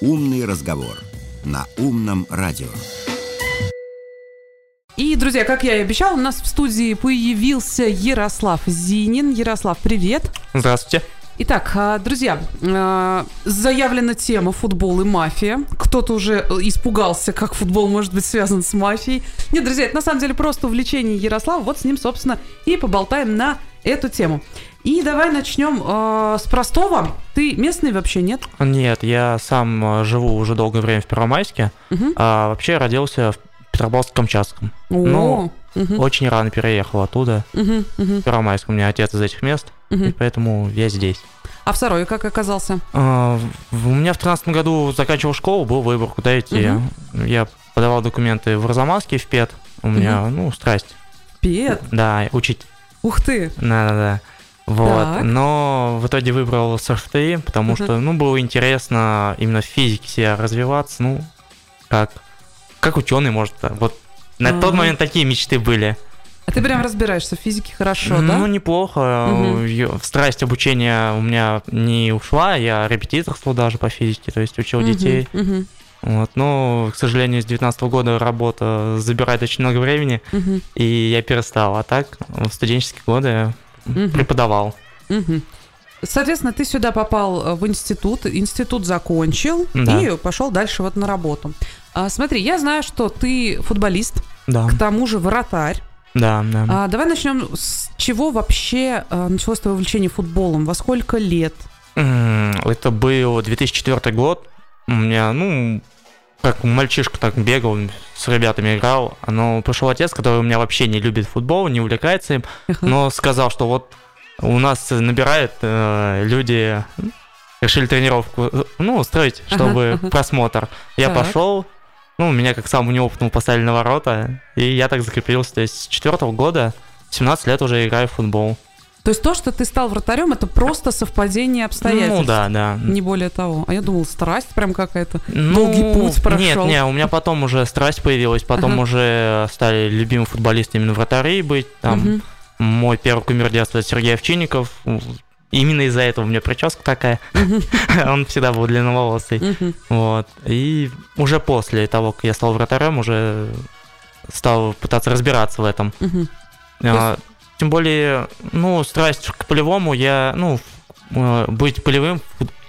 «Умный разговор» на «Умном радио». И, друзья, как я и обещал, у нас в студии появился Ярослав Зинин. Ярослав, привет. Здравствуйте. Итак, а, друзья, а, заявлена тема футбол и мафия. Кто-то уже испугался, как футбол может быть связан с мафией. Нет, друзья, это на самом деле просто увлечение Ярослава. Вот с ним, собственно, и поболтаем на эту тему. И давай начнем э, с простого. Ты местный вообще, нет? Нет, я сам живу уже долгое время в Первомайске, угу. а вообще родился в Петропавловске-Камчатском. Ну, угу. очень рано переехал оттуда, угу, угу. в Первомайск. У меня отец из этих мест, угу. и поэтому я здесь. А в Сарове как оказался? А, у меня в 13 году заканчивал школу, был выбор, куда идти. Угу. Я подавал документы в Арзамаске, в ПЕТ. У меня, угу. ну, страсть. ПЕТ? Да, учить. Ух ты! Да-да-да. Вот. Так. Но в итоге выбрал СФТИ, потому угу. что, ну, было интересно именно в физике себя развиваться, ну, как как ученый, может, вот на А-а-а. тот момент такие мечты были. А ты прям разбираешься в физике хорошо, ну, да? Ну, неплохо. Угу. Страсть обучения у меня не ушла, я репетиторствовал даже по физике, то есть учил угу. детей. Угу. Вот, но, к сожалению, с 19 года работа забирает очень много времени, угу. и я перестал. А так, в студенческие годы угу. преподавал. Угу. Соответственно, ты сюда попал в институт, институт закончил да. и пошел дальше вот на работу. А, смотри, я знаю, что ты футболист, да. к тому же вратарь. Да, да. А, давай начнем с чего вообще а, началось твое увлечение футболом? Во сколько лет? Это был 2004 год. У меня, ну, как мальчишка так бегал, с ребятами играл. Но пришел отец, который у меня вообще не любит футбол, не увлекается им, но сказал, что вот у нас набирают э, люди, решили тренировку, ну, устроить, чтобы uh-huh. просмотр. Я так. пошел, ну, меня как самому неопытному поставили на ворота, и я так закрепился. То есть с четвертого года, 17 лет уже играю в футбол. То есть то, что ты стал вратарем, это просто совпадение обстоятельств? Ну да, да. Не более того. А я думал, страсть прям какая-то. Ну, Долгий путь прошел. Нет, нет, у меня потом уже страсть появилась, потом ага. уже стали любимым футболистом именно вратарей быть. Там угу. мой первый кумир детства Сергей Овчинников. Именно из-за этого у меня прическа такая. Он всегда был длинноволосый. Вот. И уже после того, как я стал вратарем, уже стал пытаться разбираться в этом. А, тем более, ну, страсть к полевому я, ну, э, быть полевым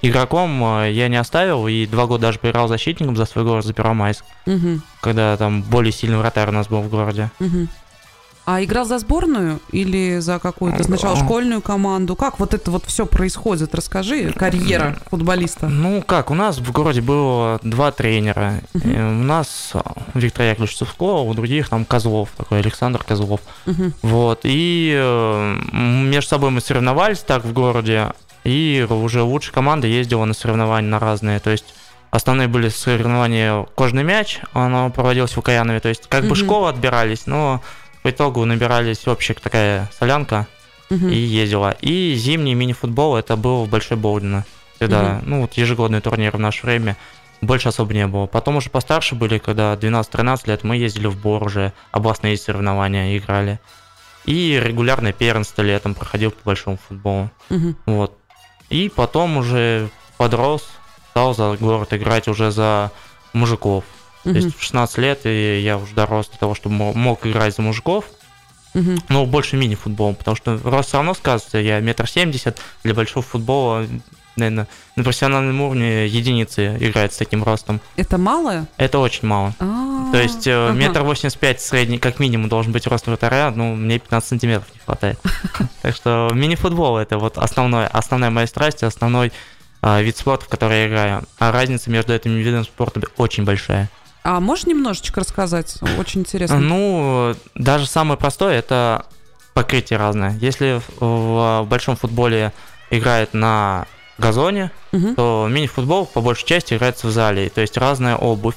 игроком э, я не оставил, и два года даже поиграл защитником за свой город, за Первомайск, когда там более сильный вратарь у нас был в городе. А играл за сборную или за какую-то сначала школьную команду? Как вот это вот все происходит? Расскажи, карьера футболиста. Ну как, у нас в городе было два тренера. Uh-huh. У нас Виктор Яковлевич Цевко, у других там Козлов, такой Александр Козлов. Uh-huh. Вот, и э, между собой мы соревновались так в городе, и уже лучшая команда ездила на соревнования на разные, то есть Основные были соревнования кожный мяч, оно проводилось в Лукаянове, то есть как бы школы отбирались, но по итогу набирались общая такая солянка угу. и ездила. И зимний мини-футбол это был в Большой Болдино. Всегда, угу. ну вот ежегодный турнир в наше время. Больше особо не было. Потом уже постарше были, когда 12-13 лет, мы ездили в Бор уже, областные соревнования играли. И регулярное первенство летом проходил по большому футболу. Угу. Вот. И потом уже подрос, стал за город играть уже за мужиков. То есть в 16 лет и я уже дорос до того, чтобы мог играть за мужиков. Угу. Но больше мини-футболом, потому что рост все равно сказывается. Я метр семьдесят, для большого футбола, наверное, на профессиональном уровне единицы играет с таким ростом. Это мало? Это очень мало. А-а-а. То есть э, метр восемьдесят пять средний, как минимум, должен быть рост вратаря, ну, мне 15 сантиметров не хватает. Так что мини-футбол это вот основной, основная моя страсть, основной а, вид спорта, в который я играю. А разница между этими видами спорта очень большая. А можешь немножечко рассказать? Очень интересно. Ну, даже самое простое это покрытие разное. Если в большом футболе играет на газоне, угу. то мини-футбол по большей части играется в зале. То есть разная обувь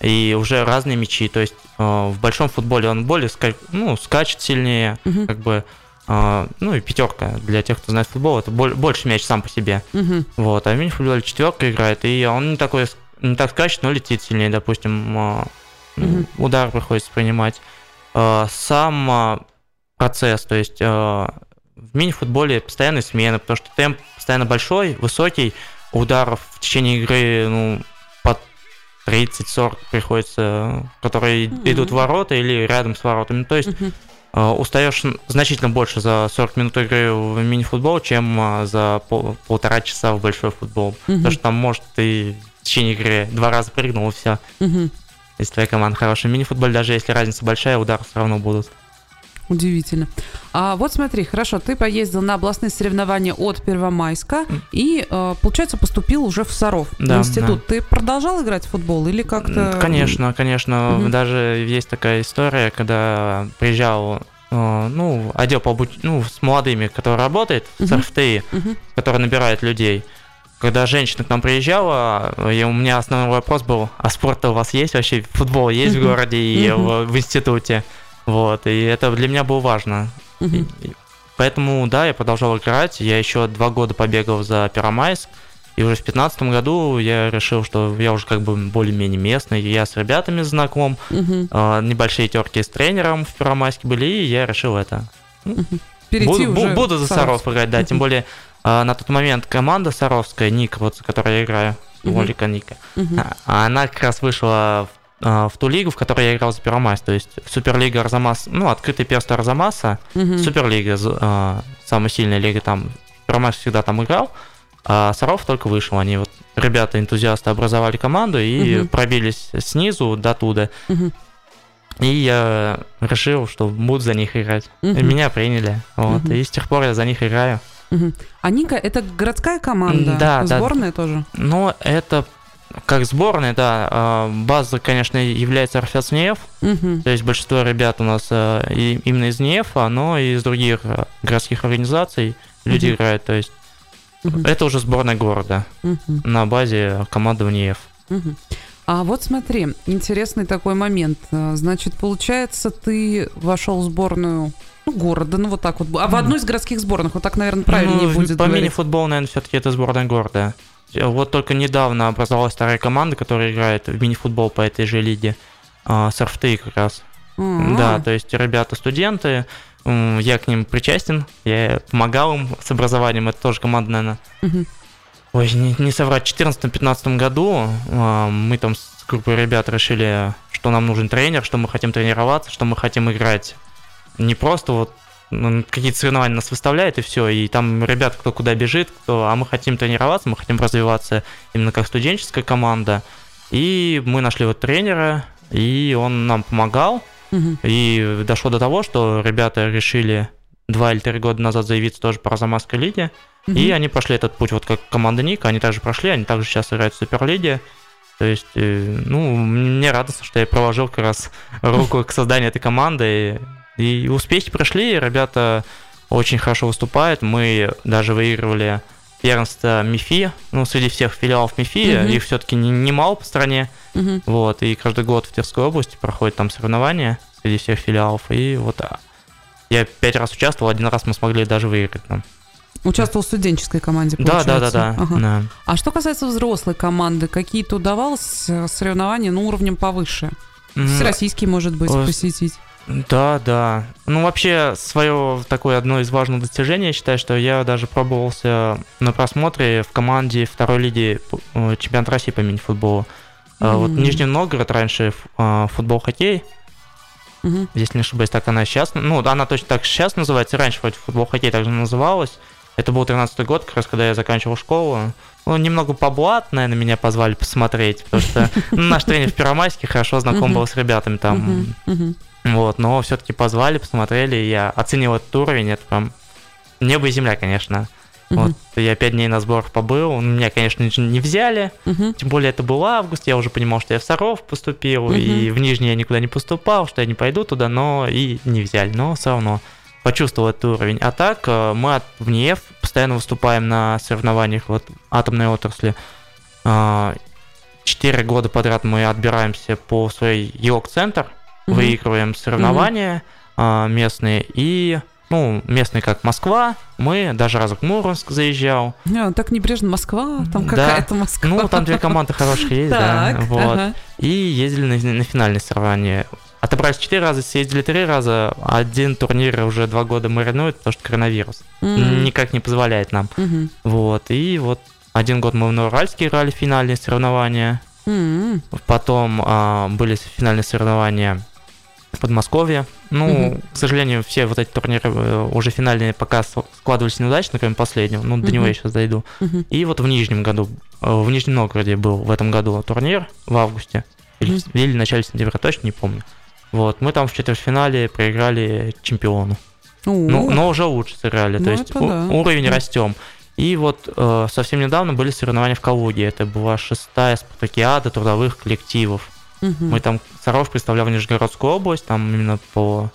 и уже разные мячи. То есть э, в большом футболе он более ска... ну, скачет сильнее, угу. как бы. Э, ну и пятерка для тех, кто знает футбол, это больше мяч сам по себе. Угу. Вот, а в мини-футболе четверка играет, и он не такой не так скачет, но летит сильнее, допустим, угу. удар приходится принимать. А, сам процесс, то есть в мини-футболе постоянные смены, потому что темп постоянно большой, высокий, ударов в течение игры ну, 30-40 приходится, которые mm-hmm. идут в ворота или рядом с воротами. То есть mm-hmm. устаешь значительно больше за 40 минут игры в мини-футбол, чем за пол- полтора часа в большой футбол. Mm-hmm. Потому что там, может, ты в течение игры два раза прыгнул, и все. Mm-hmm. Если твоя команда хорошая. Мини-футбол, даже если разница большая, удары все равно будут. Удивительно. А вот смотри, хорошо, ты поездил на областные соревнования от Первомайска и, э, получается, поступил уже в Саров, да, в институт. Да. Ты продолжал играть в футбол или как-то... Конечно, конечно. Угу. Даже есть такая история, когда приезжал э, ну, отдел по обуч... ну, с молодыми, который работает, угу. с РФТИ, угу. который набирает людей. Когда женщина к нам приезжала, и у меня основной вопрос был, а спорт у вас есть вообще? Футбол есть в городе и в, в институте? Вот, и это для меня было важно. И, поэтому, да, я продолжал играть. Я еще два года побегал за Первомайск. И уже в 2015 году я решил, что я уже как бы более-менее местный, я с ребятами знаком, э, небольшие терки с тренером в Первомайске были, и я решил это. Угу. Перейти буду, уже буду за Саров играть, да, тем более э, на тот момент команда Саровская, Ник, вот, за которой я играю, угу. Олика Ника, угу. она как раз вышла в а, в ту лигу, в которой я играл за Первомайс. То есть Суперлига Арзамас, ну, открытый перст Арзамаса, угу. Суперлига, э, самая сильная лига там, Первомайс всегда там играл, а Саров только вышел. Они вот, ребята-энтузиасты образовали команду и угу. пробились снизу до туда. Угу. И я решил, что буду за них играть. Угу. Меня приняли. Вот. Угу. И с тех пор я за них играю. Угу. А Ника это городская команда? Да, Сборная да. тоже? Ну, это как сборная, да, а, база, конечно, является РФС НЕФ, угу. то есть большинство ребят у нас а, именно из НЕФа, но и из других а, городских организаций люди угу. играют, то есть угу. это уже сборная города угу. на базе команды НЕФ. Угу. А вот смотри, интересный такой момент. Значит, получается, ты вошел в сборную ну, города, ну вот так вот. А в одну из городских сборных, вот так, наверное, правильнее ну, будет По мини-футболу, наверное, все-таки это сборная города. Вот только недавно образовалась вторая команда, которая играет в мини-футбол по этой же лиге. А, с РФТИ как раз. Mm-hmm. Да, то есть ребята студенты, я к ним причастен, я помогал им с образованием, это тоже команда, наверное. Mm-hmm. Ой, не, не соврать, в 2014-2015 году а, мы там с группой ребят решили, что нам нужен тренер, что мы хотим тренироваться, что мы хотим играть не просто вот какие-то соревнования нас выставляют, и все, и там ребят, кто куда бежит, кто, а мы хотим тренироваться, мы хотим развиваться именно как студенческая команда, и мы нашли вот тренера, и он нам помогал, угу. и дошло до того, что ребята решили два или три года назад заявиться тоже по Арзамасской лиге, угу. и они прошли этот путь, вот как команда Ника, они также прошли, они также сейчас играют в Суперлиге, то есть, э, ну, мне радостно, что я проложил как раз руку к созданию этой команды, и успехи прошли, ребята очень хорошо выступают. Мы даже выигрывали первенство МИФИ, ну, среди всех филиалов МИФИ, угу. их все-таки немало не по стране. Угу. Вот, и каждый год в Тверской области проходят там соревнования среди всех филиалов. И вот а, я пять раз участвовал, один раз мы смогли даже выиграть там. Участвовал в студенческой команде, получается? Да, да, да. да. Ага. да. А что касается взрослой команды, какие-то удавалось э, соревнования, ну, уровнем повыше? Всероссийский, может быть, посетить? Да, да. Ну, вообще, свое такое одно из важных достижений, я считаю, что я даже пробовался на просмотре в команде второй лиги э, чемпионат России по мини-футболу. Mm-hmm. Вот Нижний Новгород раньше э, футбол-хоккей. Mm-hmm. Если не ошибаюсь, так она сейчас... Ну, она точно так сейчас называется, раньше вроде футбол-хоккей также называлась. Это был 13-й год, как раз когда я заканчивал школу. Ну, немного поблат, наверное, меня позвали посмотреть, потому что ну, наш тренер в Первомайске хорошо знаком был с ребятами там. Вот, но все-таки позвали, посмотрели, я оценил этот уровень, это прям небо и земля, конечно. Uh-huh. Вот, я пять дней на сборах побыл, меня, конечно, не взяли, uh-huh. тем более это был август, я уже понимал, что я в Саров поступил, uh-huh. и в Нижний я никуда не поступал, что я не пойду туда, но и не взяли, но все равно почувствовал этот уровень. А так, э, мы от, в НИЭФ постоянно выступаем на соревнованиях вот, атомной отрасли. А, четыре года подряд мы отбираемся по своей ЕОК-центр, угу. выигрываем соревнования угу. местные и ну, местные как Москва, мы даже разок Мурманск заезжал. А, так небрежно Москва, там какая-то Москва. Ну, там две команды хорошие есть, да. Вот. И ездили на, на финальные соревнования. Отобрались четыре раза, съездили три раза. Один турнир уже два года маринует, потому что коронавирус. Mm-hmm. Никак не позволяет нам. Mm-hmm. Вот. И вот один год мы в Новоуральске играли финальные соревнования. М, Потом а, были финальные соревнования в Подмосковье. Ну, Мгм. к сожалению, все вот эти турниры э, уже финальные пока складывались неудачно, кроме последнего. Ну, до него Мгм. я сейчас дойду. мгм. И вот в Нижнем году, э, в Нижнем Новгороде был в этом году турнир в августе. Или, Мгм. или в начале сентября, точно не помню. Вот, мы там в четвертьфинале проиграли чемпиону. Ну, но уже лучше сыграли. Ну, То есть у- да. уровень Мгм. растем. И вот э, совсем недавно были соревнования в Калуге. Это была шестая спартакиада трудовых коллективов. Мгм. Мы там Саров представлял Нижегородскую область, там именно по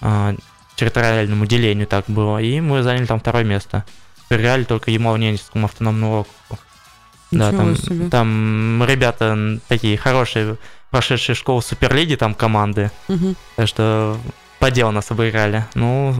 а, территориальному делению так было. И мы заняли там второе место. Проиграли только Ямало-Ненецкому автономному округу. Да, Ничего там, себе. там ребята такие хорошие, прошедшие школу Суперлиги, там команды. Мгм. Так что по делу нас обыграли. Ну,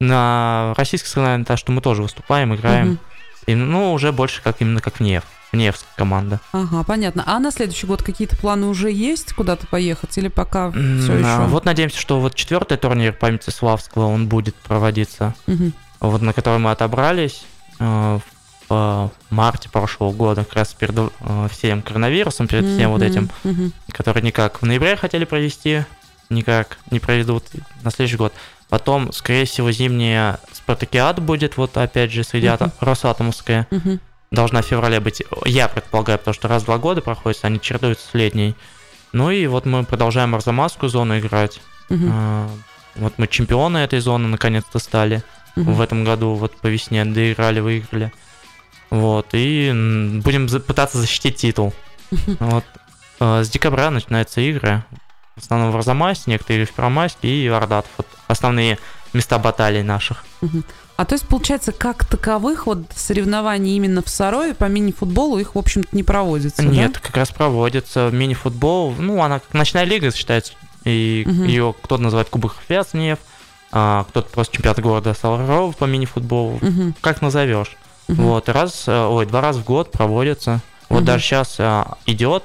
на российской соревновании, так что мы тоже выступаем, играем. Мгм. И, ну, уже больше как именно как в Нев. Невская команда. Ага, понятно. А на следующий год какие-то планы уже есть куда-то поехать или пока все М, еще? Вот надеемся, что вот четвертый турнир памяти Славского, он будет проводиться, Мгм. вот на который мы отобрались э, в марте прошлого года, как раз перед э, всем коронавирусом, перед всем вот Мгм. этим, Мгм. который никак в ноябре хотели провести, никак не проведут на следующий год. Потом, скорее всего, зимняя спартакиада будет, вот опять же, среди ата- Росатомовская. Мгм. Должна в феврале быть, я предполагаю, потому что раз в два года проходит, они чередуются с летней. Ну и вот мы продолжаем Арзамасскую зону играть. Мгм. А, Вот мы чемпионы этой зоны наконец-то стали. Мгм. В этом году вот по весне доиграли, выиграли. Вот, и будем пытаться защитить титул. Вот. А, С декабря начинаются игры. В основном в Арзамасе, некоторые в Первомайске и Ордат. Вот основные места баталий наших. А то есть, получается, как таковых вот соревнований именно в Сарове по мини-футболу их, в общем-то, не проводится, да? Нет, как раз проводится мини-футбол. Ну, она как ночная лига считается. И Мгм. ее кто-то называет Кубок Фиацнев, а кто-то просто чемпионат города Саларов по мини-футболу. Мгм. Как назовешь. Мгм. Вот, раз, э, ой, два раза в год проводится. Вот Мгм. даже сейчас идет.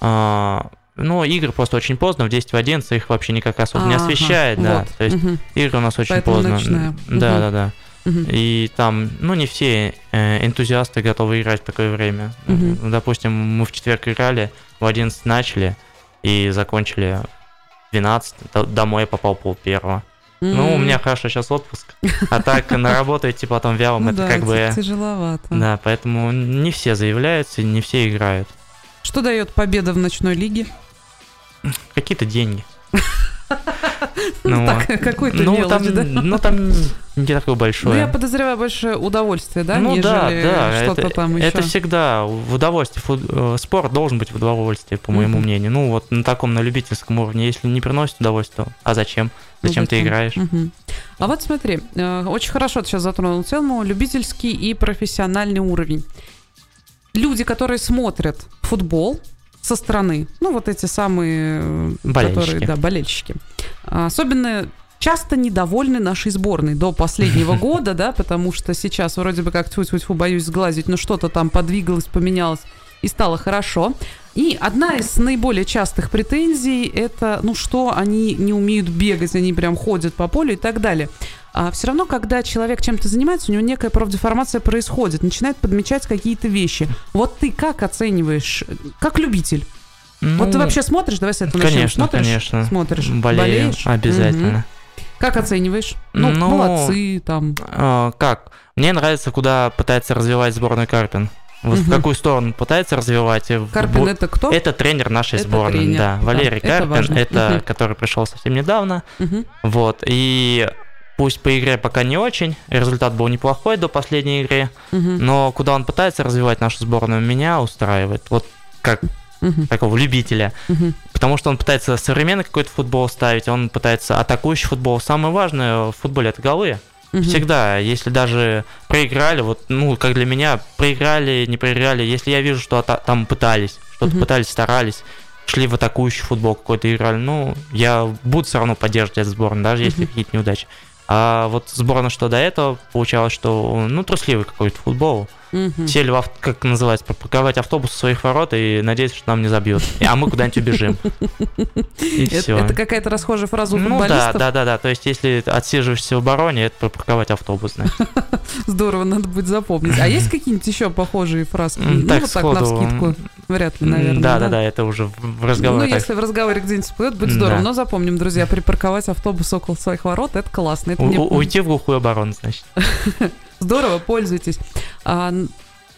а, Ну, игры просто очень поздно, в 10 в 11 их вообще никак особо не Ага, освещает, да. вот. То есть Мгм. игры у нас очень Поэтому поздно. ночная. Да, да, да. Мгм. И там, ну, не все э, энтузиасты готовы играть в такое время. Ну, Допустим, мы в четверг играли, в 11 начали и закончили в 12. Д- Домой я попал пол первого. Ну, у меня хорошо сейчас отпуск. А так на работу идти потом вялым, Ну это да, как бы... тяжеловато. Да, поэтому не все заявляются, не все играют. Что дает победа в ночной лиге? Какие-то деньги. Ну, Ну, так, какой-то ну, мелочь, там, да? ну, там не такое Ну, большое. я подозреваю большое удовольствие, да, ну нежели да, да, что-то это, там еще. это всегда в удовольствие. Фут- э, спорт должен быть в удовольствие, по моему Мгм. мнению. Ну вот на таком, на любительском уровне, если не приносит удовольствие, то а зачем? Ну, Зачем ты играешь? Мгм. А вот смотри, э, очень хорошо ты сейчас затронул тему любительский и профессиональный уровень. Люди, которые смотрят футбол со стороны, ну вот эти самые, э, Болельщики. которые, да, болельщики, а, особенно часто недовольны нашей сборной до последнего года, да, потому что сейчас вроде бы как тьфу-тьфу-тьфу, боюсь сглазить, но что-то там подвигалось, поменялось и стало хорошо. И одна из наиболее частых претензий это, ну что, они не умеют бегать, они прям ходят по полю и так далее. А все равно, когда человек чем-то занимается, у него некая профдеформация происходит, начинает подмечать какие-то вещи. Вот ты как оцениваешь, как любитель? вот ты Ну, вообще смотришь, давай с этого начнем. Конечно, Смотришь? конечно. Смотришь, Болею, болеешь? обязательно. Мгм. Как оцениваешь? Ну, Ну, молодцы, там. А, как? Мне нравится, куда пытается развивать сборную Карпин. Вот в Мгм. какую сторону пытается развивать. в Карпин бо- это кто? Это тренер нашей Это сборной, тренер, да. да, Валерий это Карпин, важно. это Мгм. который пришел совсем недавно. Мгм. Вот. И пусть по игре пока не очень, результат был неплохой до последней игры, Мгм. но куда он пытается развивать нашу сборную, меня устраивает. Вот как Мгм. такого любителя. Мгм. Потому что он пытается современный какой-то футбол ставить, он пытается атакующий футбол. Самое важное в футболе это голы. Всегда, если даже проиграли, вот, ну, как для меня, проиграли, не проиграли, если я вижу, что там пытались, что-то Мгм. пытались, старались, шли в атакующий футбол какой-то играли, ну, я буду все равно поддерживать эту сборную, даже если Мгм. какие-то неудачи. А вот сборная, что до этого, получалось, что, ну, трусливый какой-то футбол. Мгм. Сели в как называется, припарковать автобус у своих ворот и надеяться, что нам не забьют. А мы куда-нибудь убежим. И Это, все. это какая-то расхожая фраза Ну да, да, да, да. То есть, если отсиживаешься в обороне, это припарковать автобус. Здорово, надо будет запомнить. А есть какие-нибудь еще похожие фразы? Ну, вот так, на вскидку. Вряд ли, наверное. Да, да, да, это уже в Ну, разговоре. так. если в разговоре где-нибудь всплывет, будет здорово. Но запомним, друзья, припарковать автобус около своих ворот, это классно. Уйти в глухую оборону, значит. здорово, пользуйтесь. А,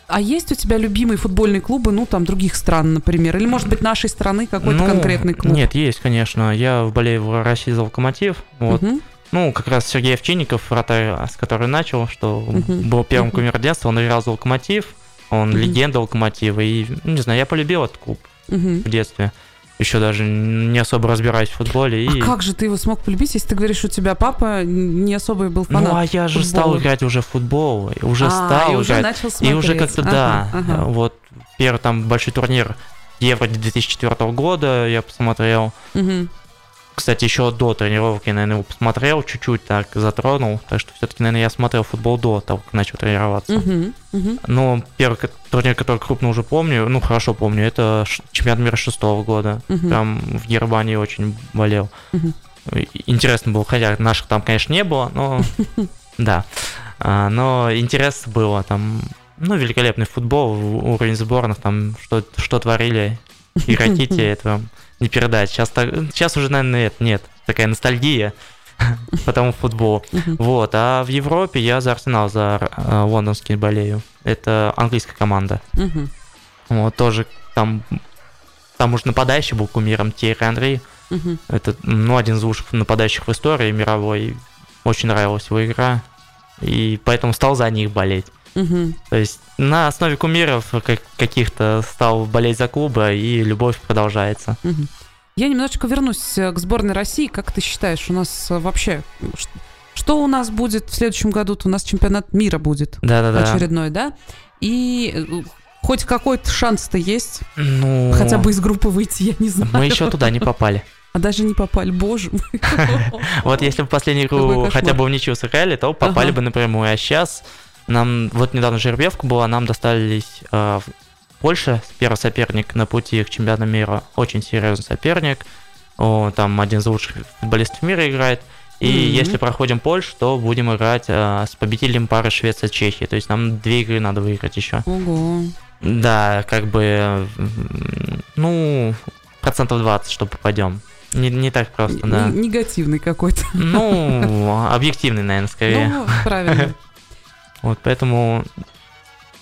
а есть у тебя любимые футбольные клубы, ну, там, других стран, например? Или, может быть, нашей страны какой-то Ну, конкретный клуб? Нет, есть, конечно. Я болею в России за локомотив. Вот. Мгм. Ну, как раз Сергей Овчинников, вратарь, с которого начал, что Мгм. был первым Мгм. кумир детства, он играл за локомотив, он Мгм. легенда локомотива. И, ну, не знаю, я полюбил этот клуб Мгм. в детстве. Еще даже не особо разбираюсь в футболе. И... А как же ты его смог полюбить, если ты говоришь, у тебя папа не особо был фанат? Ну, а я же футбола? стал играть уже в футбол, и уже А, стал и уже играть. начал И смотреть. уже как-то, Ага, да, ага. вот первый там большой турнир Евро 2004 года я посмотрел. Мгм. Кстати, еще до тренировки, наверное, его посмотрел, чуть-чуть так затронул. Так что все-таки, наверное, я смотрел футбол до того, как начал тренироваться. Мгм. Мгм. Но первый турнир, который крупно уже помню, ну, хорошо помню, это чемпионат мира шестого года. Мгм. Прям в Германии очень болел. И- Интересно было, хотя наших там, конечно, не было, но да. А, Но интересно было там, ну, великолепный футбол, уровень сборных, там, что, что творили игроки те, это не передать. Сейчас, так- сейчас уже, наверное, это нет, такая ностальгия по тому футболу. Вот, а в Европе я за Арсенал, за э, лондонский болею. Это английская команда. Вот, тоже там, там уже нападающий был кумиром Терри Анри. Мгм. Это, ну, один из лучших нападающих в истории мировой. Очень нравилась его игра. И поэтому стал за них болеть. Мгм. То есть на основе кумиров как- каких-то стал болеть за клубы, и любовь продолжается. Мгм. Я немножечко вернусь э, к сборной России. Как ты считаешь, у нас э, вообще... Что у нас будет в следующем году? У нас чемпионат мира будет Да-да-да. очередной, да? И э, хоть какой-то шанс-то есть? Ну, Хотя бы из группы выйти, я не знаю. мы еще туда не попали. А даже не попали, боже мой. Вот если бы последнюю игру хотя бы в ничью сыграли, то попали бы напрямую. А сейчас нам, вот недавно жеребьевка была, нам достались э, в- Польша, первый соперник на пути к чемпионату мира, очень серьезный соперник. О, там один из лучших футболистов мира играет. И Мгм. если проходим Польшу, то будем играть э, с победителем пары Швеция-Чехия. То есть нам две игры надо выиграть еще. Ого. Да, как бы, ну, процентов 20, что попадем. Не, не так просто, да. Н- Негативный какой-то. Ну, объективный, наверное, скорее. Ну, правильно. Вот, поэтому,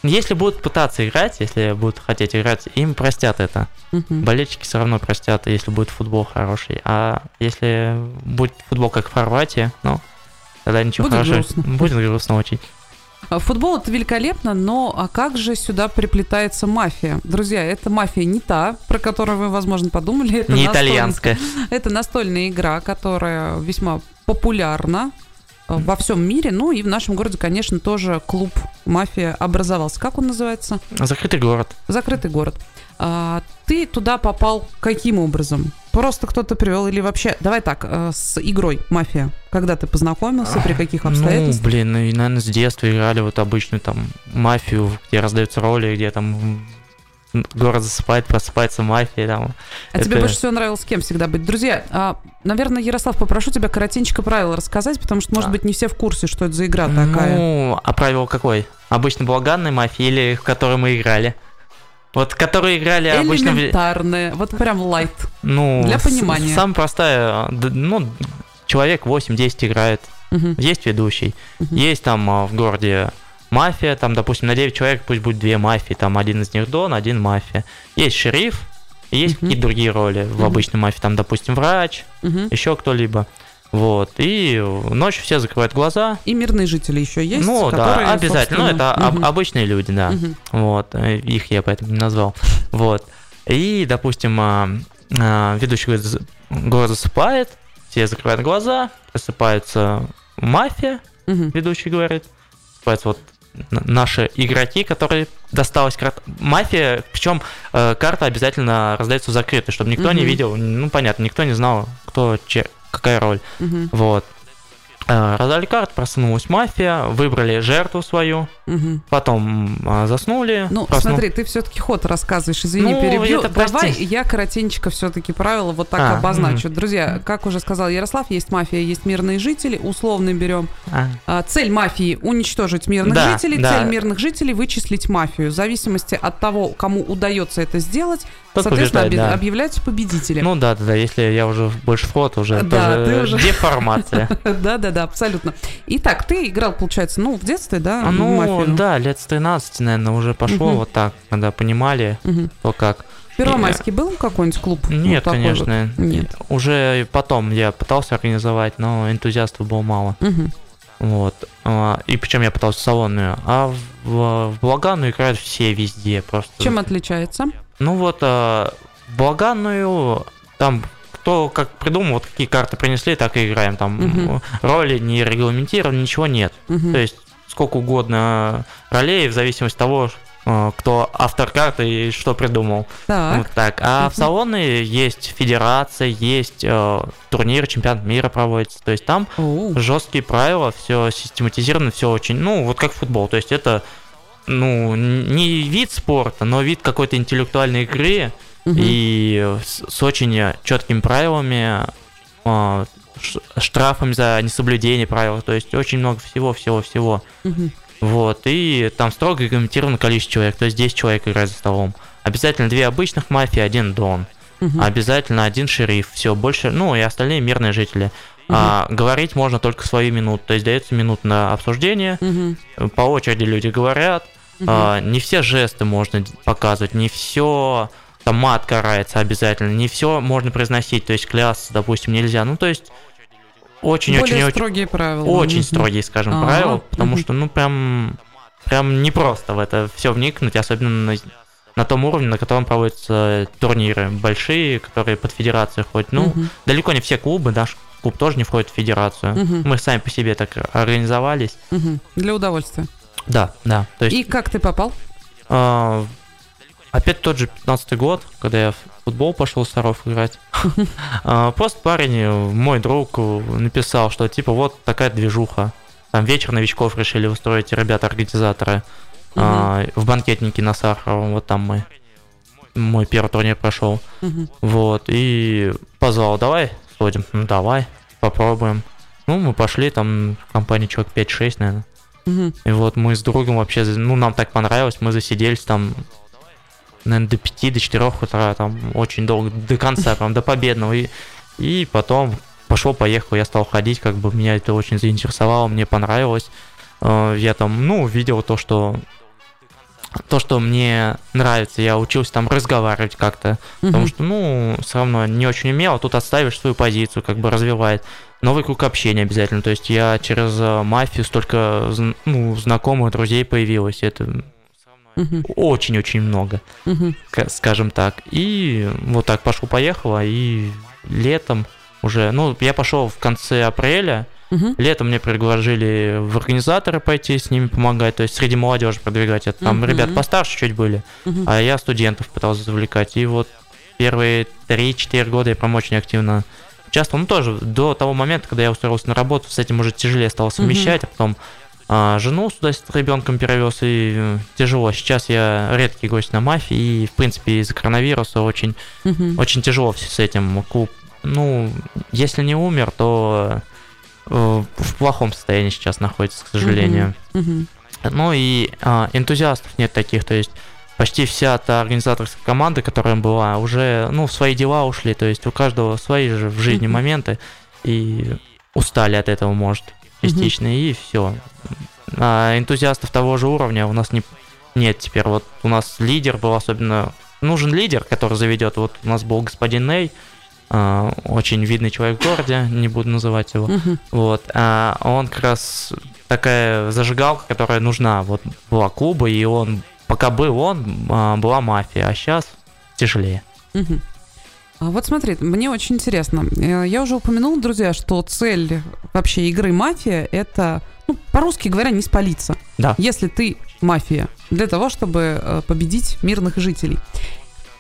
если будут пытаться играть, если будут хотеть играть, им простят это. Мгм. Болельщики все равно простят, если будет футбол хороший. А если будет футбол как в Хорватии, ну, тогда ничего Будет хорошего. грустно. Будет грустно очень. А Футбол это великолепно, но а как же сюда приплетается мафия? Друзья, эта мафия не та, про которую вы, возможно, подумали. Это Не итальянская. Это настольная игра, которая весьма популярна во всем мире. Ну и в нашем городе, конечно, тоже клуб «Мафия» образовался. Как он называется? Закрытый город. Закрытый город. А, ты туда попал каким образом? Просто кто-то привел или вообще... Давай так, э, с игрой «Мафия». Когда ты познакомился, при каких Ну, обстоятельствах? блин, ну и, наверное, с детства играли вот обычную там мафию, где раздаются роли, где там город засыпает, просыпается мафия, там. А тебе это- больше всего нравилось с кем всегда быть? Друзья, а, наверное, Ярослав, попрошу тебя коротенько правила рассказать, потому что, может Да. быть, не все в курсе, что это за игра такая. Ну, а правило какой? Обычно балаганной мафии или в которой мы играли? Вот, которые играли обычно... Элементарная, вот прям лайт. Ну, Для понимания. Самая простая, ну, человек 8-10 играет. Мгм, Есть ведущий. мгм. Есть там а, в городе мафия, там, допустим, на 9 человек пусть будет две мафии, там один из них Дон, один мафия. Есть шериф, есть Мгм. какие-то другие роли в обычной мафии, там, допустим, врач, еще кто-либо. Вот, и ночью все закрывают глаза. И мирные жители еще есть, ну, которые, да, обязательно. Ну, собственно, это об- мгм, обычные люди, да. мгм. Вот, э, их я поэтому не назвал. Вот. И, допустим, а, а, ведущий говорит, «З- город засыпает, все закрывают глаза, просыпается мафия, Мгм. ведущий говорит, просыпаются вот наши игроки, которые досталась карта. Мафия, причем э, карта обязательно раздается закрытой, чтобы никто не Мгм. видел, ну, понятно, никто не знал, кто, че, какая роль. Мгм. Вот. Э, Раздали карт, проснулась мафия, выбрали жертву свою, Мгм. потом а, заснули. Ну, просну- смотри, ты все-таки ход рассказываешь, извини, Ну, перебью. это Давай прости. я коротенько все-таки правила вот так А, обозначу. Друзья, как уже сказал Ярослав, есть мафия, есть мирные жители, условно берем. А, А, Цель мафии – уничтожить мирных Да, жителей, да. цель мирных жителей – вычислить мафию. В зависимости от того, кому удается это сделать, Тот соответственно, побеждает, обе- да. объявляются победители. Ну да, да, да, если я уже больше флот, уже Да, тоже ты уже- деформация. Да-да-да, абсолютно. Итак, ты играл, получается, ну, в детстве, да, А, в Ну, да, лет с 13, наверное, уже пошло вот так, когда понимали, то как. Первомайский был какой-нибудь клуб? Вот Нет, такой конечно. вот? Нет. Уже потом я пытался организовать, но энтузиастов было мало. Мгм. Вот. А, И причем я пытался салонную. А в, в Благанную играют все везде. Просто. Чем отличается? Ну вот, в Благанную там кто как придумал, вот какие карты принесли, так и играем. Там Мгм. роли не регламентированы, ничего нет. Мгм. То есть сколько угодно ролей, в зависимости от того, а, кто автор карты и что придумал. Так. Вот так. А в салоны есть федерация, есть э, турнир, чемпионат мира проводится. То есть там Оу. жесткие правила, все систематизировано, все очень, ну, вот как футбол. То есть это, ну, не вид спорта, но вид какой-то интеллектуальной игры Мгм. и с, с очень четкими правилами, ш- штрафами за несоблюдение правил. То есть очень много всего, всего, всего. Мгм. Вот, и там строго регламентировано количество человек, то есть 10 человек играет за столом. Обязательно две обычных мафии, один дон. Мгм. Обязательно один шериф, все, больше, ну и остальные мирные жители. А, говорить можно только свою минуту, то есть дается минута на обсуждение, Мгм. по очереди люди говорят, А, не все жесты можно показывать, не все там мат карается обязательно, не все можно произносить, то есть клясться, допустим, нельзя. Ну, то есть очень-очень-очень строгие правила. очень Мгм. строгие, скажем, Ага, правила, потому мгм. что, ну, прям, прям непросто в это все вникнуть, особенно на, на том уровне, на котором проводятся турниры большие, которые под федерацию ходят. Ну, Мгм. далеко не все клубы, наш клуб тоже не входит в федерацию. Мгм. Мы сами по себе так организовались. Мгм. Для удовольствия. Да, да. То есть, И как ты попал? а, опять тот же 15 год, когда я в футбол пошел в Саров играть. А, Просто парень, мой друг, написал, что типа вот такая движуха. Там вечер новичков решили устроить ребята-организаторы а, в банкетнике на Сахарова. Вот там мы. Мой первый турнир прошел. Вот. И позвал, давай сходим. Ну давай, попробуем. Ну, мы пошли, там в компании человек 5-6, наверное. Мгм. И вот мы с другом вообще, ну, нам так понравилось, мы засиделись там, наверное, до 5, до 4 утра, там, очень долго, до конца, прям, до победного. И, и потом пошел-поехал, я стал ходить, как бы меня это очень заинтересовало, мне понравилось. Э, Я там, ну, видел то, что то, что мне нравится, я учился там разговаривать как-то, потому что, ну, все равно не очень умел, а тут отставишь свою позицию, как бы развивает. Новый круг общения обязательно, то есть я через э, мафию столько, ну, знакомых, друзей появилось, это Мгм. очень-очень много, ска- скажем так. И вот так пошло-поехало, и летом уже, ну, я пошел в конце апреля, Мгм. Летом мне предложили в организаторы пойти с ними помогать, то есть среди молодежи продвигать это. Там Мгм. ребят постарше чуть были, Мгм. а я студентов пытался завлекать. И вот первые 3-4 года я прям очень активно участвовал. Ну, тоже до того момента, когда я устроился на работу, с этим уже тяжелее стало совмещать, а потом а, жену сюда с ребенком перевез, и э, тяжело. Сейчас я редкий гость на мафии, и, в принципе, из-за коронавируса очень Мгм. очень тяжело все с этим. Клуб, ну, если не умер, то э, в плохом состоянии сейчас находится, к сожалению. Мгм. Ну и а, энтузиастов нет таких, то есть почти вся та организаторская команда, которая была, уже ну, в свои дела ушли, то есть у каждого свои же в жизни моменты, и устали от этого, может, частично, и все. А энтузиастов того же уровня у нас не, нет теперь. Вот у нас лидер был особенно... Нужен лидер, который заведет. Вот у нас был господин Ней, а, очень видный человек в городе, не буду называть его. Вот, а он как раз такая зажигалка, которая нужна. Вот была клуба, и он, пока был он, а, была мафия, а сейчас тяжелее. А вот смотри, мне очень интересно. Э, Я уже упомянула, друзья, что цель вообще игры мафия это, ну, по-русски говоря, не спалиться. Да. Если ты мафия, для того, чтобы э, победить мирных жителей.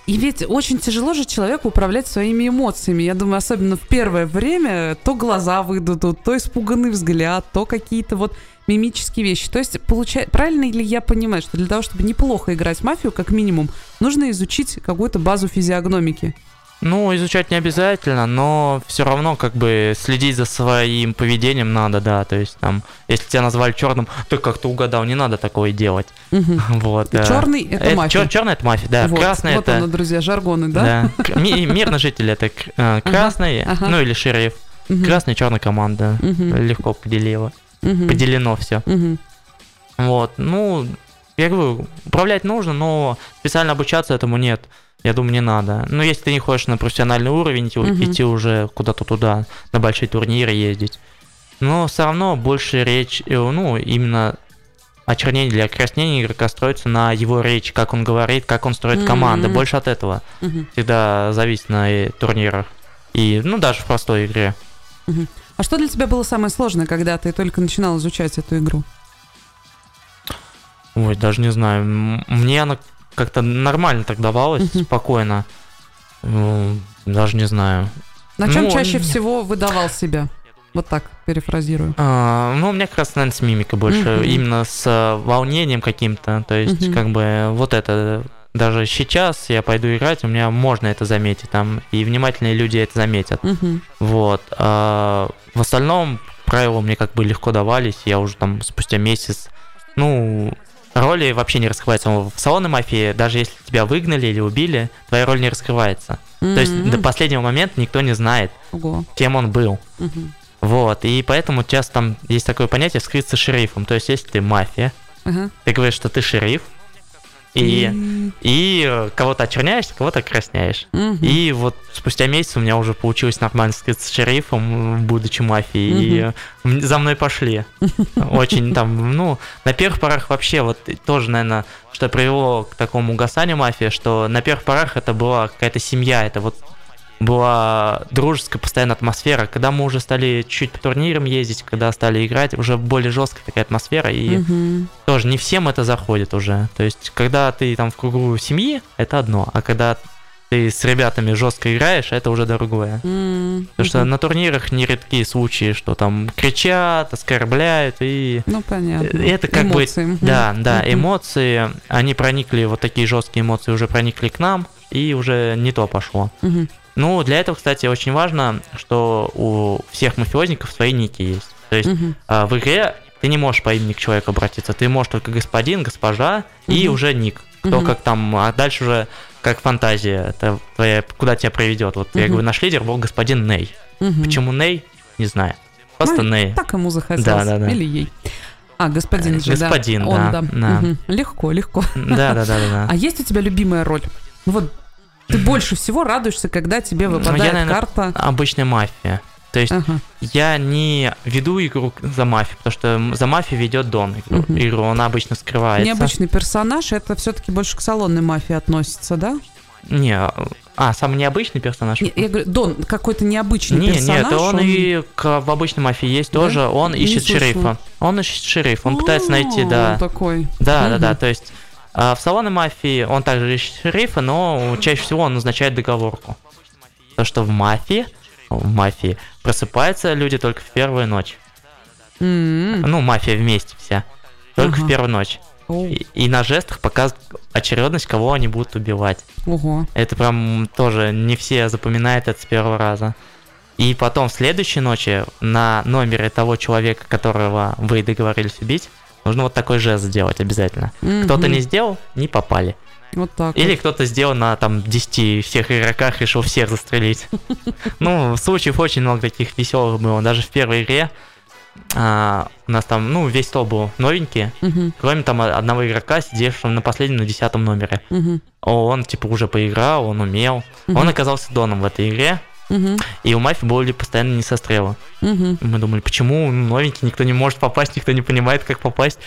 И ведь очень тяжело же человеку управлять своими эмоциями. Я думаю, особенно в первое время то глаза выдадут, то испуганный взгляд, то какие-то вот мимические вещи. То есть, получается, правильно ли я понимаю, что для того, чтобы неплохо играть в мафию, как минимум, нужно изучить какую-то базу физиогномики? Ну, изучать не обязательно, но все равно как бы следить за своим поведением надо, да. То есть там, если тебя назвали черным, ты как-то угадал, не надо такое делать. Угу. Вот. Черный это, это мафия. черный это мафия, да. Вот, красный вот это. оно, друзья, жаргоны, да? Да. Мирный житель это э, красный, ну или шериф. Красный, черная команда. Легко поделило. Мгм. Поделено все. Мгм. Вот. Ну, я говорю, управлять нужно, но специально обучаться этому нет. Я думаю, не надо. Но если ты не хочешь на профессиональный уровень идти, Мгм. идти уже куда-то туда, на большие турниры ездить. Но все равно больше речь, э, ну, именно очернение или окраснение игрока строится на его речи, как он говорит, как он строит Мгм. команды. Больше от этого Мгм. всегда зависит на э, турнирах. И, ну, даже в простой игре. А что для тебя было самое сложное, когда ты только начинал изучать эту игру? Ой, даже не знаю. Мне она как-то нормально так давалась, спокойно. Ну, Даже не знаю. На чем Ну, чаще не- всего выдавал себя? Вот так перефразирую. А, ну, у меня как раз, наверное, с мимикой больше. Мгм. Именно с э, волнением каким-то. То есть, Мгм. как бы, вот это... Даже сейчас я пойду играть, у меня можно это заметить там, и внимательные люди это заметят. Мгм. Вот. А в остальном правила мне как бы легко давались. Я уже там спустя месяц, ну, роли вообще не раскрываются. В салоне мафии, даже если тебя выгнали или убили, твоя роль не раскрывается. То есть до последнего момента никто не знает, Ого. кем он был. Мгм. Вот. И поэтому часто там есть такое понятие скрыться шерифом. То есть если ты мафия, Ага. ты говоришь, что ты шериф, и, и э, кого-то очерняешь, кого-то красняешь. Мгм. И вот спустя месяц у меня уже получилось нормально скрыться шерифом, будучи мафией, и э, за мной пошли. Очень там, ну, на первых порах вообще вот тоже, наверное, что привело к такому угасанию мафии, что на первых порах это была какая-то семья, это вот была дружеская постоянная атмосфера. Когда мы уже стали чуть по турнирам ездить, когда стали играть, уже более жесткая такая атмосфера, и Мгм. тоже не всем это заходит уже. То есть, когда ты там в кругу семьи, это одно, а когда ты с ребятами жестко играешь, это уже другое. М. Потому что на турнирах нередки случаи, что там кричат, оскорбляют, и Ну, понятно. это как бы- Эмоции. Мгм. да, да, Мгм. эмоции, они проникли, вот такие жесткие эмоции уже проникли к нам, и уже не то пошло. Мгм. Ну, для этого, кстати, очень важно, что у всех мафиозников свои ники есть. То есть Мгм. а, в игре ты не можешь по имени к человеку обратиться, ты можешь только господин, госпожа и Мгм. уже ник. Кто Мгм. как там, а дальше уже как фантазия, это твоя, куда тебя приведет. Вот я Мгм. говорю, наш лидер был господин Ней. Мгм. Почему Ней? Не знаю. Просто Ну, Ней. Так ему захотелось. Да, да, да. Или ей. А, господин же, да. Господин, Он, да, да. да. Мгм. Легко, легко. Да, да, да, да, да. А есть у тебя любимая роль? Ну Вот ты больше всего радуешься, когда тебе Ну, выпадает я, наверное, карта. Обычная мафия. То есть Ага. я не веду игру за мафию, потому что за мафию ведет Дон игру. Мгм. игру. Он обычно скрывается. Необычный персонаж, это все-таки больше к салонной мафии относится, да? Не, а, самый необычный персонаж? Не, я говорю, Дон какой-то необычный Не, персонаж. нет, он, и к- в обычной мафии есть Да? тоже. Он Не ищет слышала. шерифа. Он ищет шерифа. Он пытается найти, А, да. он такой. Да, да, да. То есть а, в салоне мафии он также ищет шерифа, но чаще всего он назначает договорку. То, что в мафии, в мафии просыпаются люди только в первую ночь. М. Ну, мафия вместе вся. Только Ага. в первую ночь. И, и на жестах показывают очередность, кого они будут убивать. Ого. Это прям тоже не все запоминают это с первого раза. И потом в следующей ночи на номере того человека, которого вы договорились убить, нужно вот такой жест сделать обязательно. Кто-то Мгм. не сделал, не попали. Вот так Или вот. кто-то сделал на там 10 всех игроках, решил всех застрелить. Ну, случаев очень много таких веселых было. Даже в первой игре а, у нас там, ну, весь стол был новенький, кроме там одного игрока, сидевшего на последнем, на десятом номере. Он, типа, уже поиграл, он умел. Он оказался доном в этой игре, И у Мафи были постоянно несострелы. Мгм. Мы думали, почему новенький, никто не может попасть, никто не понимает, как попасть.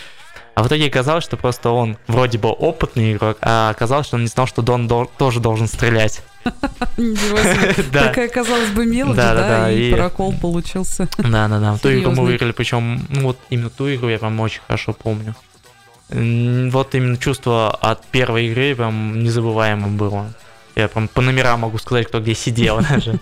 А в итоге оказалось, что просто он вроде бы опытный игрок, а оказалось, что он не знал, что Дон дол- тоже должен стрелять. Да, Такая, казалось бы, мелочь, Да, да, да, и и- прокол получился. да, да, да. Ту игру мы выиграли, причем, ну вот именно ту игру я прям очень хорошо помню. Вот именно чувство от первой игры прям незабываемо было. Я прям по номерам могу сказать, кто где сидел даже.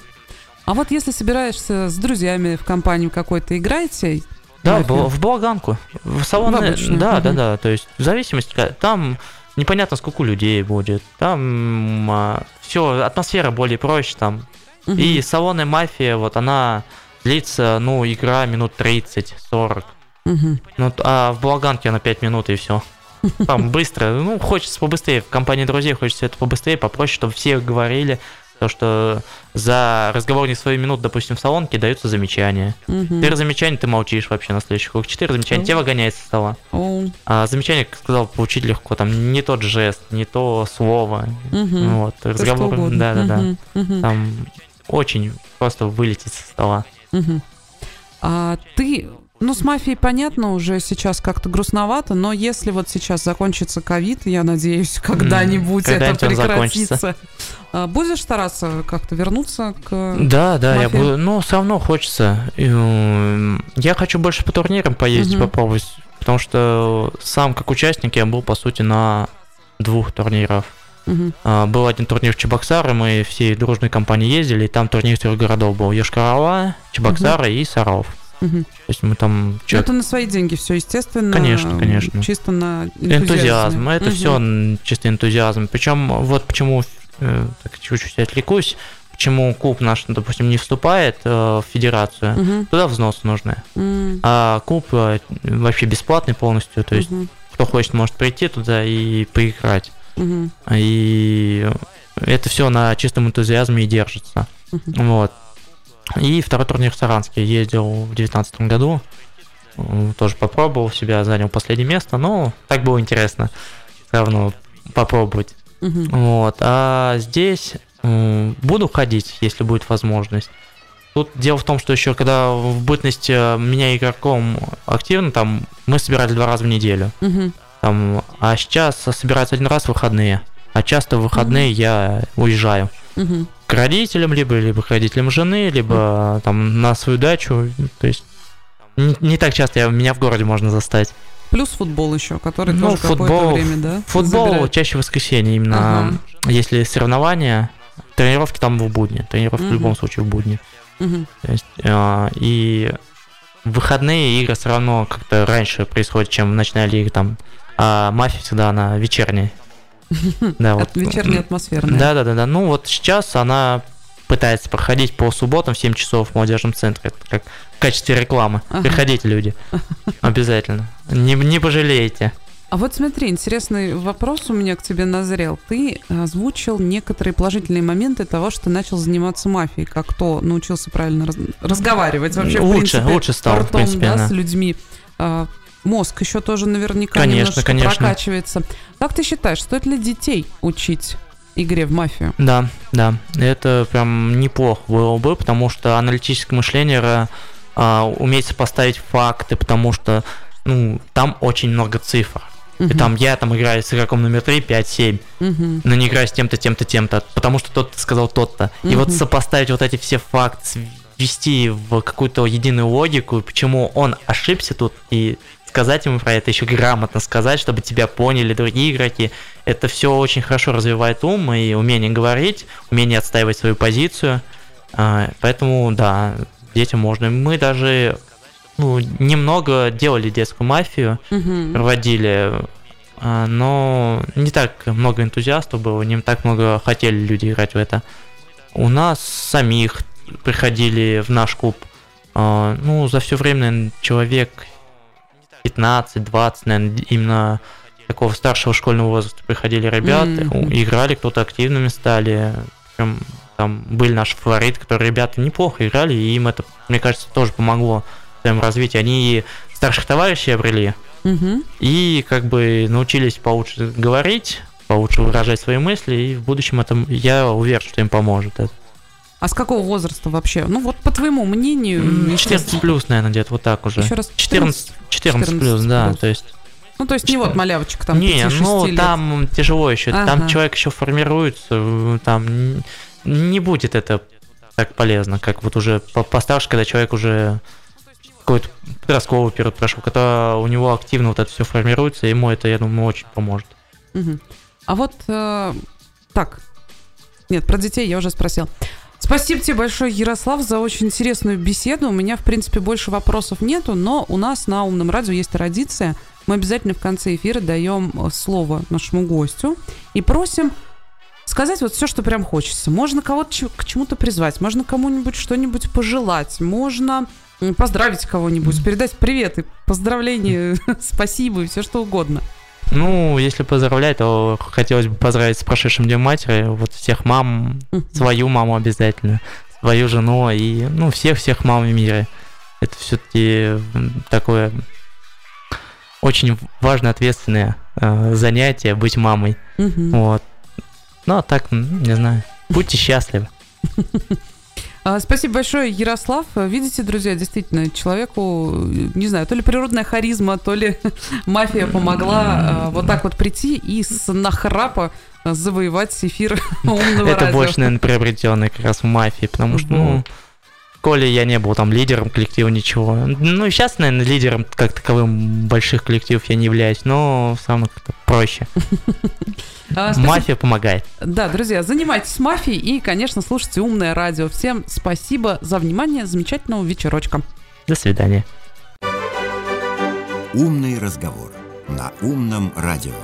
А вот если собираешься с друзьями в компанию какой-то, играете? Да, Мафию? в, в балаганку. В салон, обычную, да, да, да. То есть в зависимости, там непонятно, сколько людей будет. Там все, атмосфера более проще там. И салоны мафия, вот она длится, ну, игра минут 30-40. Мгм. Ну, а в балаганке она 5 минут и все. Там быстро, ну, хочется побыстрее. В компании друзей хочется это побыстрее, попроще, чтобы все говорили. То, что за разговор не свою минут, допустим, в салонке даются замечания. Мгм. Четыре замечания ты молчишь вообще на следующий круг. Четыре замечания тебя выгоняет со стола. О, А замечание, как сказал, получить легко. Там не тот жест, не то слово. Вот, разговор. угодно. Да, да, да. Мгм, мгм, Там очень просто вылететь со стола. А ты, ну, с мафией понятно, уже сейчас как-то грустновато, но если вот сейчас закончится ковид, я надеюсь, когда-нибудь это когда-нибудь он прекратится, а, будешь стараться как-то вернуться к... Да, да, я мафия? буду. Но все равно хочется. М, Я хочу больше по турнирам поездить, Мгм. попробовать. Потому что сам как участник я был, по сути, на двух турнирах. Мгм. А, Был один турнир в Чебоксары, мы всей дружной компанией ездили, и там турнир трех городов был. Йошкар-Ола, Чебоксары и Саров. Мгм. То есть мы там Ну, чё- Это на свои деньги все, естественно. Конечно, конечно. Чисто на энтузиазме. энтузиазм. Это Мгм. все чисто энтузиазм. Причем вот почему э, так чуть-чуть отвлекусь, почему клуб наш, допустим, не вступает э, в федерацию. Мгм. Туда взносы нужны. М, А клуб э, вообще бесплатный полностью. То есть мгм. кто хочет, может прийти туда и поиграть. Мгм. И это все на чистом энтузиазме и держится. Мгм. Вот. И второй турнир в Саранске ездил в девятнадцатом году. М, Тоже попробовал себя, занял последнее место, но так было интересно все равно попробовать. Мгм. Вот. А здесь буду ходить, если будет возможность. Тут дело в том, что еще когда в бытность э, меня игроком активно, там мы собирали два раза в неделю. Мгм. Там, а сейчас собирается один раз в выходные. А часто в выходные я уезжаю Мгм. К родителям, либо, либо к родителям жены, либо там на свою дачу. То есть не, не так часто я, меня в городе можно застать. Плюс футбол еще, который Ну, тоже футбол- время, да? Футбол забирает. чаще в воскресенье, именно Ага. если соревнования, тренировки там в будни, тренировки Мгм. в любом случае в будни. Мгм. То есть, а, и в выходные игры все равно как-то раньше происходят, чем ночная лига там. А мафия всегда она вечерняя. Да, От- Вечерняя атмосферная. Да, да, да, да. Ну вот сейчас она пытается проходить по субботам в 7 часов в молодежном центре. Как в качестве рекламы. Ага. Приходите, люди. Обязательно. Не, не пожалеете. А вот смотри, интересный вопрос у меня к тебе назрел. Ты озвучил некоторые положительные моменты того, что ты начал заниматься мафией, как то научился правильно раз- разговаривать вообще, в Лучше, принципе, лучше стал, в ртом, принципе, да, да. с людьми. Мозг еще тоже наверняка Конечно, немножко конечно. прокачивается. Как ты считаешь, стоит ли детей учить игре в мафию? Да, да. Это прям неплохо было бы, потому что аналитическое мышление ра- а, уметь сопоставить факты, потому что ну, там очень много цифр. И Мгм. там я там играю с игроком номер 3, 5, 7. Мгм. но не играю с тем-то, тем-то, тем-то, потому что тот сказал тот-то. И вот сопоставить вот эти все факты, ввести в какую-то единую логику, почему он ошибся тут, и сказать ему про это, еще грамотно сказать, чтобы тебя поняли другие игроки. Это все очень хорошо развивает ум и умение говорить, умение отстаивать свою позицию. А, Поэтому, да, детям можно. Мы даже ну, немного делали детскую мафию, Мгм. проводили, а, но не так много энтузиастов было, не так много хотели люди играть в это. У нас самих приходили в наш клуб, а, ну, за все время, наверное, человек 15-20, наверное, именно такого старшего школьного возраста приходили ребята, у- играли, кто-то активными стали, прям там были наши фавориты, которые ребята неплохо играли, и им это, мне кажется, тоже помогло в своем развитии. Они и старших товарищей обрели, Мгм. и как бы научились получше говорить, получше выражать свои мысли, и в будущем это, я уверен, что им поможет это. А с какого возраста вообще? Ну вот по твоему мнению... М, если- 14 плюс, наверное, где-то вот так уже. Еще раз, 14, 14 плюс, 14 да, плюс. то есть... Ну, то есть не вот малявочка там не, 5-6 ну лет. там тяжело еще, Ага. там человек еще формируется, там не будет это так полезно, как вот уже по- постарше, когда человек уже какой-то подростковый период прошел, когда у него активно вот это все формируется, ему это, я думаю, очень поможет. Мгм. А вот э, так, Нет, про детей я уже спросил. Спасибо тебе большое, Ярослав, за очень интересную беседу. У меня, в принципе, больше вопросов нету, но у нас на Умном радио есть традиция. Мы обязательно в конце эфира даем э, слово нашему гостю и просим сказать вот все, что прям хочется. Можно кого-то к чему-то призвать, можно кому-нибудь что-нибудь пожелать, можно поздравить кого-нибудь, передать привет и поздравления, спасибо и все что угодно. Ну, если поздравлять, то хотелось бы поздравить с прошедшим Днем Матери, вот всех мам, свою маму обязательно, свою жену и, ну, всех-всех мам в мире. Это все-таки такое очень важное, ответственное э, занятие быть мамой. Вот. Ну, а так, не знаю, будьте счастливы. А, спасибо большое, Ярослав. Видите, друзья, действительно, человеку, не знаю, то ли природная харизма, то ли мафия помогла а, вот так вот прийти и с нахрапа завоевать эфир умного Это больше, наверное, приобретенный как раз в мафии, потому что, ну, школе я не был там лидером коллектива, ничего. Ну, и сейчас, наверное, лидером как таковым больших коллективов я не являюсь, но как-то проще. А, Мафия помогает. Да, друзья, занимайтесь мафией и, конечно, слушайте умное радио. Всем спасибо за внимание. Замечательного вечерочка. До свидания. Умный разговор на умном радио.